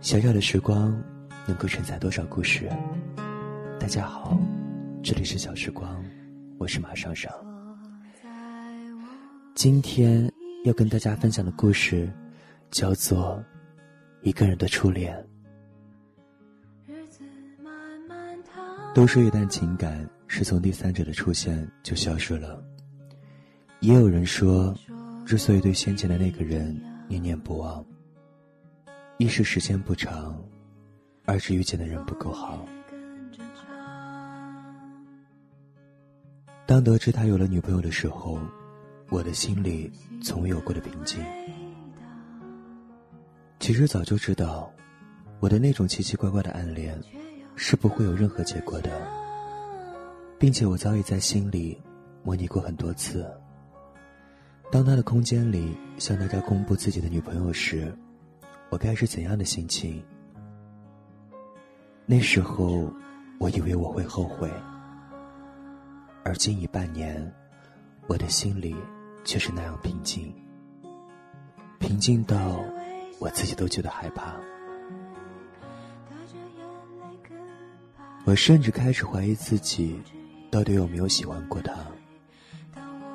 小小的时光，能够承载多少故事？大家好，这里是小时光，我是马尚尚。今天要跟大家分享的故事，叫做《一个人的初恋》。都说一段情感是从第三者的出现就消失了，也有人说，之所以对先前的那个人念念不忘。一是时间不长，二是遇见的人不够好。当得知他有了女朋友的时候，我的心里从未有过的平静。其实早就知道，我的那种奇奇怪怪的暗恋，是不会有任何结果的，并且我早已在心里模拟过很多次。当他的空间里向大家公布自己的女朋友时。我该是怎样的心情？那时候，我以为我会后悔，而今已半年，我的心里却是那样平静，平静到我自己都觉得害怕。我甚至开始怀疑自己，到底有没有喜欢过他。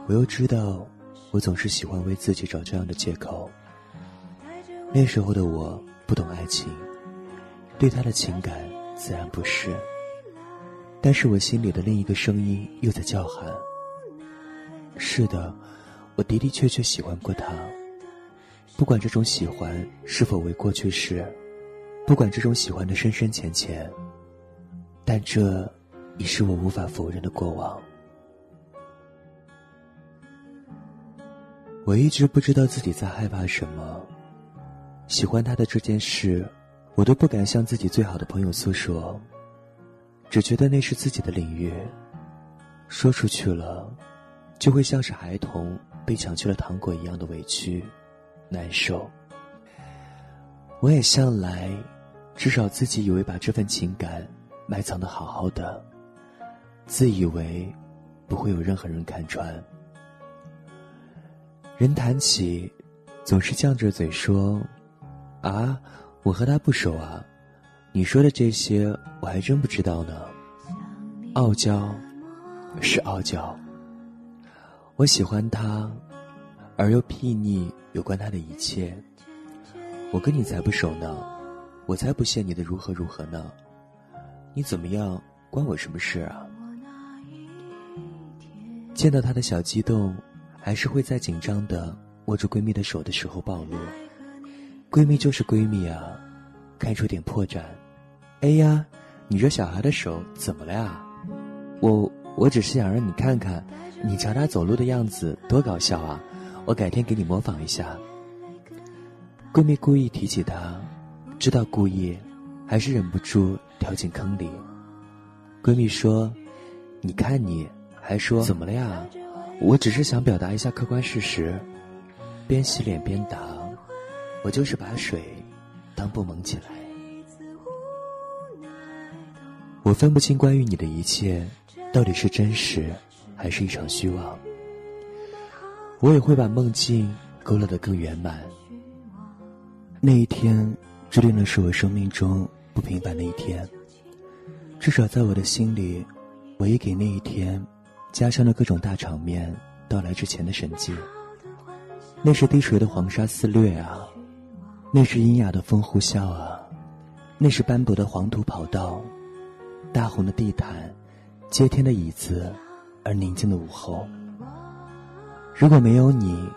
我又知道，我总是喜欢为自己找这样的借口。那时候的我不懂爱情，对他的情感自然不是。但是我心里的另一个声音又在叫喊：是的，我的的确确喜欢过他。不管这种喜欢是否为过去式，不管这种喜欢的深深浅浅，但这已是我无法否认的过往。我一直不知道自己在害怕什么。喜欢他的这件事，我都不敢向自己最好的朋友诉说，只觉得那是自己的领域，说出去了，就会像是孩童被抢去了糖果一样的委屈、难受。我也向来，至少自己以为把这份情感埋藏的好好的，自以为不会有任何人看穿。人谈起，总是犟着嘴说。啊，我和他不熟啊，你说的这些我还真不知道呢。傲娇，是傲娇。我喜欢他，而又睥睨有关他的一切。我跟你才不熟呢，我才不屑你的如何如何呢。你怎么样，关我什么事啊？见到他的小激动，还是会在紧张的握住闺蜜的手的时候暴露。闺蜜就是闺蜜啊，看出点破绽。哎呀，你这小孩的手怎么了呀？我我只是想让你看看，你瞧他走路的样子多搞笑啊！我改天给你模仿一下。闺蜜故意提起他，知道故意，还是忍不住掉进坑里。闺蜜说：“你看你，还说怎么了呀？我只是想表达一下客观事实。”边洗脸边答。我就是把水当布蒙起来，我分不清关于你的一切到底是真实还是一场虚妄。我也会把梦境勾勒得更圆满。那一天注定了是我生命中不平凡的一天，至少在我的心里，我也给那一天加上了各种大场面到来之前的神迹。那是低垂的黄沙肆虐啊！那是阴雅的风呼啸啊，那是斑驳的黄土跑道，大红的地毯，接天的椅子，而宁静的午后。如果没有你，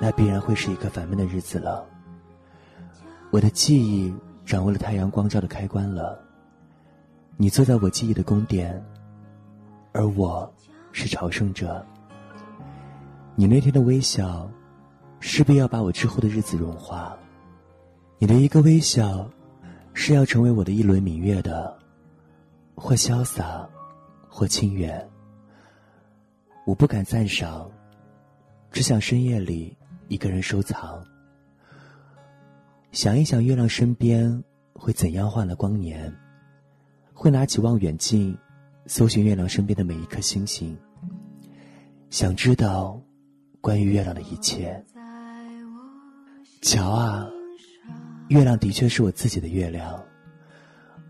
那必然会是一个烦闷的日子了。我的记忆掌握了太阳光照的开关了，你坐在我记忆的宫殿，而我是朝圣者。你那天的微笑，势必要把我之后的日子融化。你的一个微笑，是要成为我的一轮明月的，或潇洒，或清远。我不敢赞赏，只想深夜里一个人收藏。想一想月亮身边会怎样换了光年，会拿起望远镜，搜寻月亮身边的每一颗星星。想知道关于月亮的一切。瞧啊！月亮的确是我自己的月亮。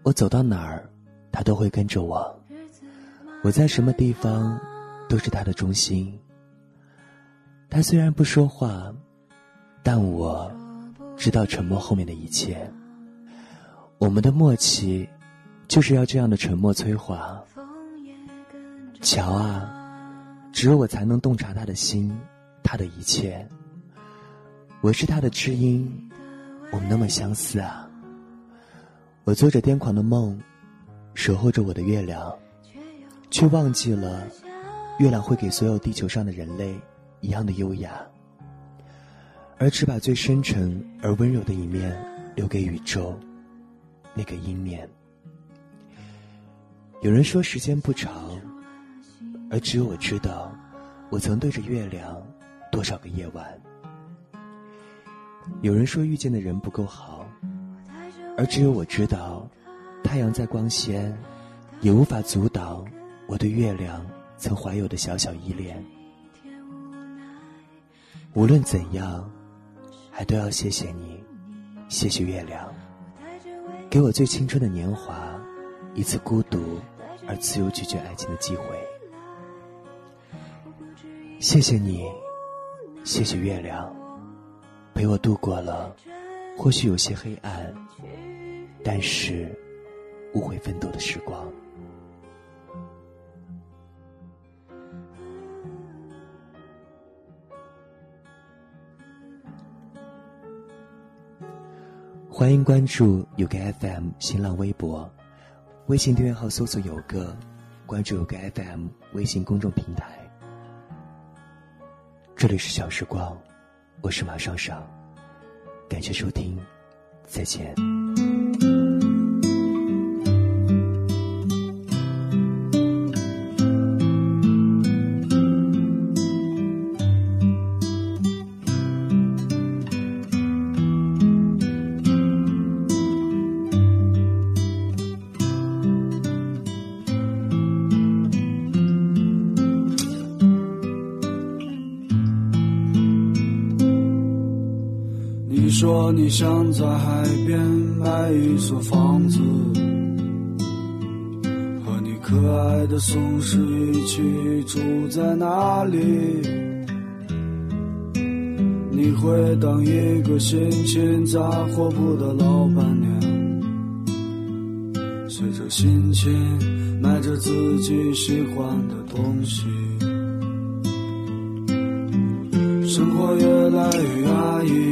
我走到哪儿，它都会跟着我。我在什么地方，都是它的中心。它虽然不说话，但我知道沉默后面的一切。我们的默契，就是要这样的沉默催化。瞧啊，只有我才能洞察他的心，他的一切。我是他的知音，我们那么相似啊。我做着癫狂的梦，守候着我的月亮，却忘记了，月亮会给所有地球上的人类一样的优雅，而只把最深沉而温柔的一面留给宇宙，那个阴面。有人说时间不长。而只有我知道，我曾对着月亮多少个夜晚。有人说遇见的人不够好，而只有我知道，太阳再光鲜，也无法阻挡我对月亮曾怀有的小小依恋。无论怎样，还都要谢谢你，谢谢月亮，给我最青春的年华，一次孤独而自由拒绝爱情的机会。谢谢你，谢谢月亮，陪我度过了或许有些黑暗，但是无悔奋斗的时光。欢迎关注有个 FM 新浪微博，微信订阅号搜索有个，关注有个 FM 微信公众平台。这里是小时光，我是马尚尚，感谢收听，再见。说你想在海边买一所房子，和你可爱的松狮一起住在那里。你会当一个心情杂货铺的老板娘，随着心情买着自己喜欢的东西，生活越来越压抑。